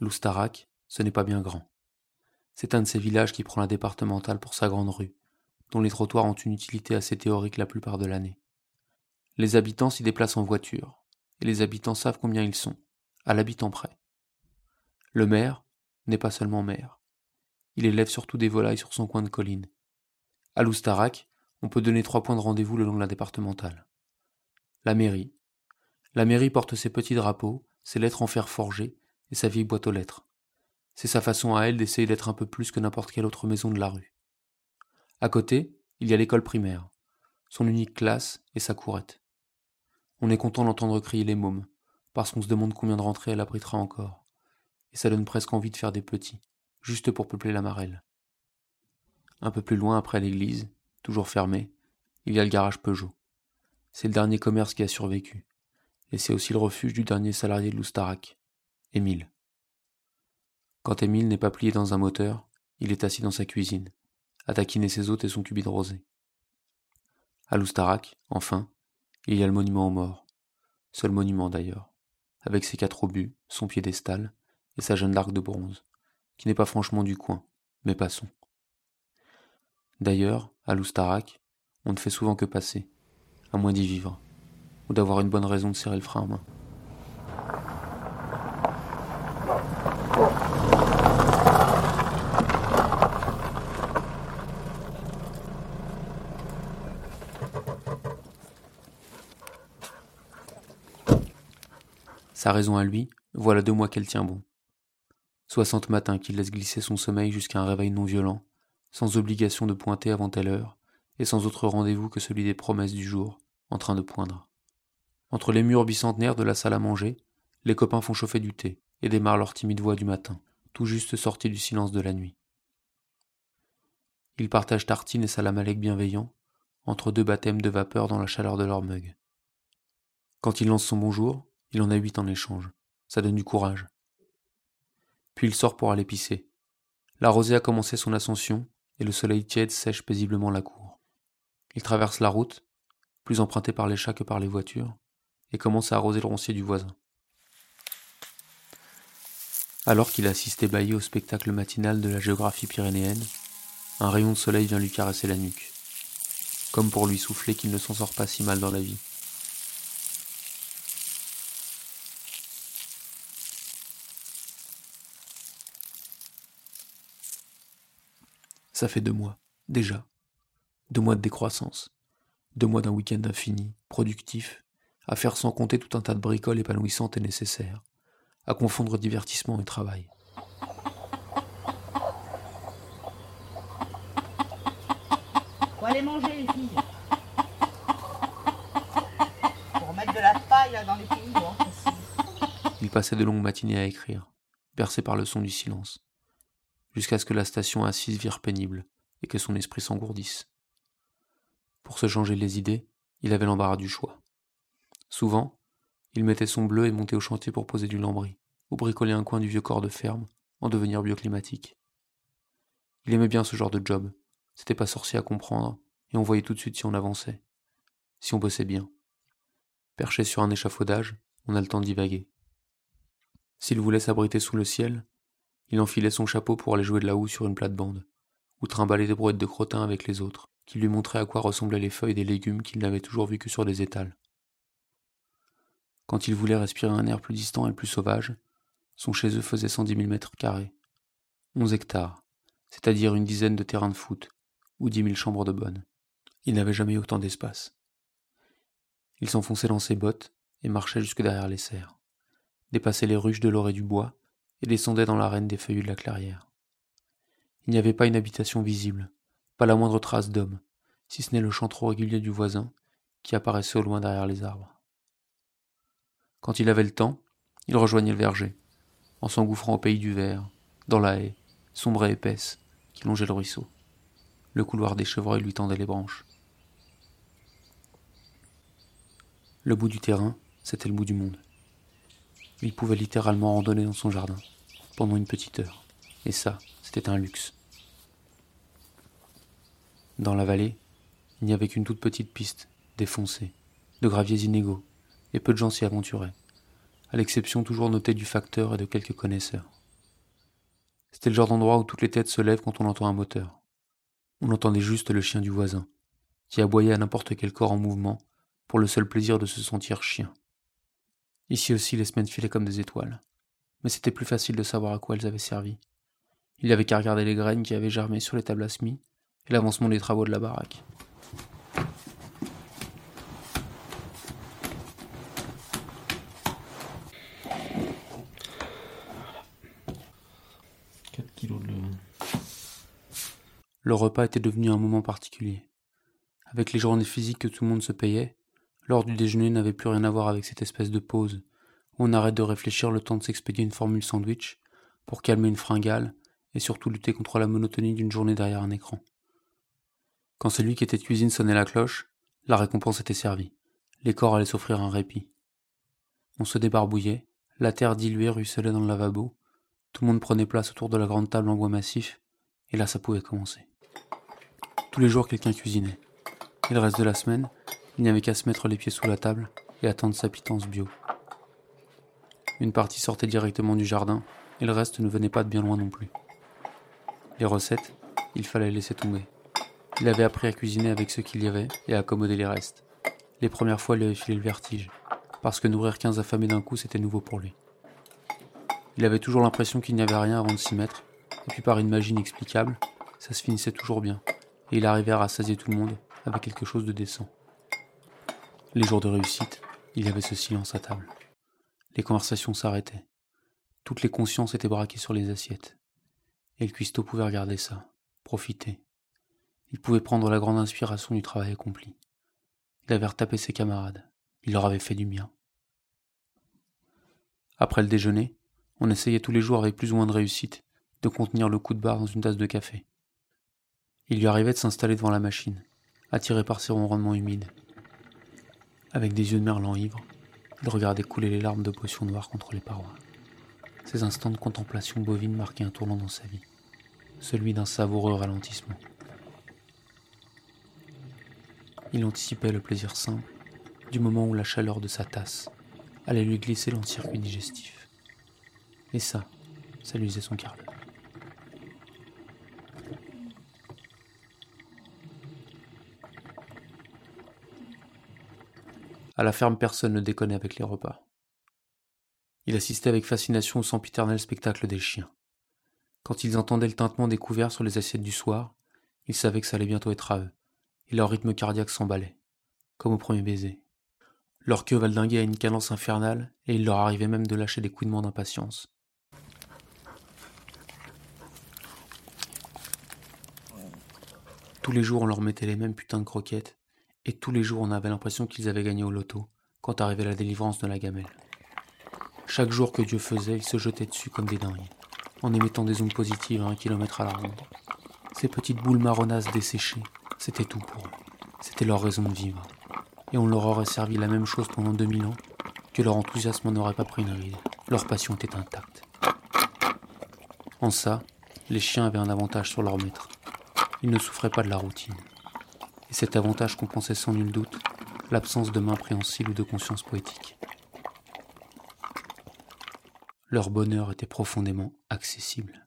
L'Oustarac, ce n'est pas bien grand. C'est un de ces villages qui prend la départementale pour sa grande rue, dont les trottoirs ont une utilité assez théorique la plupart de l'année. Les habitants s'y déplacent en voiture, et les habitants savent combien ils sont, à l'habitant près. Le maire n'est pas seulement maire. Il élève surtout des volailles sur son coin de colline. À l'Oustarac, on peut donner trois points de rendez-vous le long de la départementale. La mairie. La mairie porte ses petits drapeaux, ses lettres en fer forgé et sa vieille boîte aux lettres. C'est sa façon à elle d'essayer d'être un peu plus que n'importe quelle autre maison de la rue. À côté, il y a l'école primaire, son unique classe et sa courette. On est content d'entendre crier les mômes, parce qu'on se demande combien de rentrées elle abritera encore. Et ça donne presque envie de faire des petits, juste pour peupler la marelle. Un peu plus loin, après l'église, toujours fermée, il y a le garage Peugeot. C'est le dernier commerce qui a survécu. Et c'est aussi le refuge du dernier salarié de l'Oustarac, Émile. Quand Émile n'est pas plié dans un moteur, il est assis dans sa cuisine, à taquiner ses hôtes et son cubit rosé. À l'Oustarac, enfin, il y a le monument aux morts. Seul monument d'ailleurs, avec ses quatre obus, son piédestal et sa jeune d'arc de bronze, qui n'est pas franchement du coin, mais passons. D'ailleurs, à l'Oustarac, on ne fait souvent que passer, à moins d'y vivre, ou d'avoir une bonne raison de serrer le frein à main. Sa raison à lui, voilà deux mois qu'elle tient bon. Soixante matins qu'il laisse glisser son sommeil jusqu'à un réveil non violent, sans obligation de pointer avant telle heure, et sans autre rendez-vous que celui des promesses du jour, en train de poindre. Entre les murs bicentenaires de la salle à manger, les copains font chauffer du thé et démarrent leur timide voix du matin, tout juste sortis du silence de la nuit. Ils partagent tartines et salamalek bienveillants, entre deux baptêmes de vapeur dans la chaleur de leur mug. Quand il lance son bonjour, il en a huit en échange. Ça donne du courage. Puis il sort pour aller pisser. La rosée a commencé son ascension et le soleil tiède sèche paisiblement la cour. Il traverse la route, plus empruntée par les chats que par les voitures, et commence à arroser le roncier du voisin. Alors qu'il assiste ébahi au spectacle matinal de la géographie pyrénéenne, un rayon de soleil vient lui caresser la nuque, comme pour lui souffler qu'il ne s'en sort pas si mal dans la vie. Ça fait deux mois, déjà. Deux mois de décroissance. Deux mois d'un week-end infini, productif, à faire sans compter tout un tas de bricoles épanouissantes et nécessaires, à confondre divertissement et travail. Faut aller manger, les filles. Pour mettre de la paille dans les pays, hein, Il passait de longues matinées à écrire, bercé par le son du silence jusqu'à ce que la station assise vire pénible et que son esprit s'engourdisse. Pour se changer les idées, il avait l'embarras du choix. Souvent, il mettait son bleu et montait au chantier pour poser du lambris, ou bricoler un coin du vieux corps de ferme, en devenir bioclimatique. Il aimait bien ce genre de job, c'était pas sorcier à comprendre, et on voyait tout de suite si on avançait, si on bossait bien. Perché sur un échafaudage, on a le temps de divaguer. S'il voulait s'abriter sous le ciel, il enfilait son chapeau pour aller jouer de la houe sur une plate-bande, ou trimballer des brouettes de crottin avec les autres, qui lui montraient à quoi ressemblaient les feuilles des légumes qu'il n'avait toujours vus que sur des étals. Quand il voulait respirer un air plus distant et plus sauvage, son chez eux faisait cent dix mille mètres carrés, onze hectares, c'est-à-dire une dizaine de terrains de foot, ou dix mille chambres de bonne. Il n'avait jamais eu autant d'espace. Il s'enfonçait dans ses bottes et marchait jusque derrière les serres, dépassait les ruches de l'or et du bois, et descendait dans l'arène des feuillus de la clairière. Il n'y avait pas une habitation visible, pas la moindre trace d'homme, si ce n'est le chant trop régulier du voisin qui apparaissait au loin derrière les arbres. Quand il avait le temps, il rejoignait le verger, en s'engouffrant au pays du verre, dans la haie, sombre et épaisse, qui longeait le ruisseau. Le couloir des chevreuils lui tendait les branches. Le bout du terrain, c'était le bout du monde. Il pouvait littéralement randonner dans son jardin, pendant une petite heure. Et ça, c'était un luxe. Dans la vallée, il n'y avait qu'une toute petite piste, défoncée, de graviers inégaux, et peu de gens s'y aventuraient, à l'exception toujours notée du facteur et de quelques connaisseurs. C'était le genre d'endroit où toutes les têtes se lèvent quand on entend un moteur. On entendait juste le chien du voisin, qui aboyait à n'importe quel corps en mouvement, pour le seul plaisir de se sentir chien. Ici aussi les semaines filaient comme des étoiles, mais c'était plus facile de savoir à quoi elles avaient servi. Il n'y avait qu'à regarder les graines qui avaient germé sur les tables à semis et l'avancement des travaux de la baraque. 4 kilos de Le repas était devenu un moment particulier. Avec les journées physiques que tout le monde se payait, l'heure du déjeuner n'avait plus rien à voir avec cette espèce de pause où on arrête de réfléchir le temps de s'expédier une formule sandwich pour calmer une fringale et surtout lutter contre la monotonie d'une journée derrière un écran. Quand celui qui était de cuisine sonnait la cloche, la récompense était servie. Les corps allaient s'offrir un répit. On se débarbouillait, la terre diluée ruisselait dans le lavabo, tout le monde prenait place autour de la grande table en bois massif, et là ça pouvait commencer. Tous les jours quelqu'un cuisinait. Et le reste de la semaine, il n'y avait qu'à se mettre les pieds sous la table et attendre sa pitance bio. Une partie sortait directement du jardin, et le reste ne venait pas de bien loin non plus. Les recettes, il fallait laisser tomber. Il avait appris à cuisiner avec ce qu'il y avait et à accommoder les restes. Les premières fois, il avait filé le vertige, parce que nourrir 15 affamés d'un coup, c'était nouveau pour lui. Il avait toujours l'impression qu'il n'y avait rien avant de s'y mettre, et puis par une magie inexplicable, ça se finissait toujours bien, et il arrivait à rassasier tout le monde avec quelque chose de décent. Les jours de réussite, il y avait ce silence à table. Les conversations s'arrêtaient. Toutes les consciences étaient braquées sur les assiettes. Et le cuistot pouvait regarder ça, profiter. Il pouvait prendre la grande inspiration du travail accompli. Il avait retapé ses camarades. Il leur avait fait du bien. Après le déjeuner, on essayait tous les jours avec plus ou moins de réussite de contenir le coup de barre dans une tasse de café. Il lui arrivait de s'installer devant la machine, attiré par ses ronronnements humides. Avec des yeux de merlan ivre, il regardait couler les larmes de potion noire contre les parois. Ces instants de contemplation bovine marquaient un tournant dans sa vie, celui d'un savoureux ralentissement. Il anticipait le plaisir simple du moment où la chaleur de sa tasse allait lui glisser dans le circuit digestif. Et ça, ça lui faisait son quart À la ferme, personne ne déconnait avec les repas. Il assistait avec fascination au sempiternel spectacle des chiens. Quand ils entendaient le tintement des couverts sur les assiettes du soir, ils savaient que ça allait bientôt être à eux, et leur rythme cardiaque s'emballait, comme au premier baiser. Leur queue valdinguait à une cadence infernale, et il leur arrivait même de lâcher des couinements d'impatience. Tous les jours, on leur mettait les mêmes putains de croquettes, et tous les jours on avait l'impression qu'ils avaient gagné au loto quand arrivait la délivrance de la gamelle. Chaque jour que Dieu faisait, ils se jetaient dessus comme des dingues, en émettant des ondes positives à un kilomètre à la ronde. Ces petites boules marronnasses desséchées, c'était tout pour eux. C'était leur raison de vivre. Et on leur aurait servi la même chose pendant 2000 ans, que leur enthousiasme n'aurait pas pris une ride. Leur passion était intacte. En ça, les chiens avaient un avantage sur leur maître. Ils ne souffraient pas de la routine et cet avantage compensait sans nul doute l'absence de main préhensible ou de conscience poétique. Leur bonheur était profondément accessible.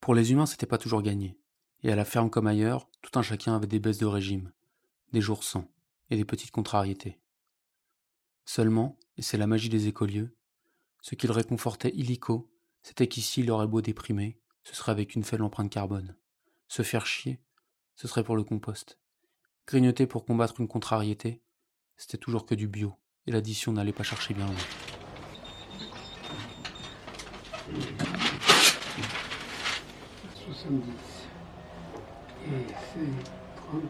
Pour les humains, c'était pas toujours gagné. Et à la ferme comme ailleurs, tout un chacun avait des baisses de régime, des jours sans, et des petites contrariétés. Seulement, et c'est la magie des écolieux, ce qui le réconfortait illico, c'était qu'ici il aurait beau déprimer, ce serait avec une faible empreinte carbone. Se faire chier, ce serait pour le compost. Grignoter pour combattre une contrariété, c'était toujours que du bio, et l'addition n'allait pas chercher bien loin. Et c'est 30,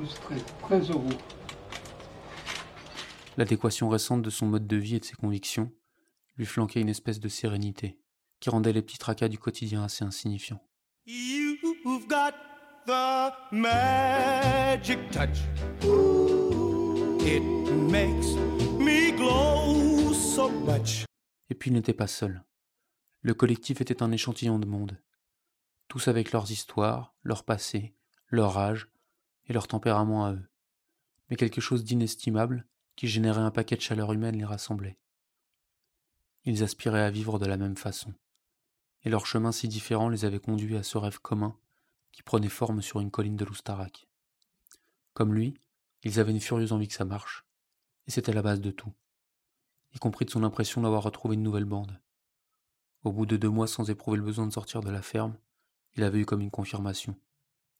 10, 13, 13 euros. L'adéquation récente de son mode de vie et de ses convictions lui flanquait une espèce de sérénité qui rendait les petits tracas du quotidien assez insignifiants. You've got the magic touch. It makes me glow so much. Et puis il n'était pas seul. Le collectif était un échantillon de monde, tous avec leurs histoires, leur passé, leur âge et leur tempérament à eux, mais quelque chose d'inestimable qui générait un paquet de chaleur humaine les rassemblait. Ils aspiraient à vivre de la même façon, et leurs chemins si différents les avaient conduits à ce rêve commun qui prenait forme sur une colline de l'Oustarac. Comme lui, ils avaient une furieuse envie que ça marche, et c'était la base de tout, y compris de son impression d'avoir retrouvé une nouvelle bande. Au bout de deux mois sans éprouver le besoin de sortir de la ferme, il avait eu comme une confirmation,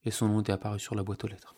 et son nom était apparu sur la boîte aux lettres.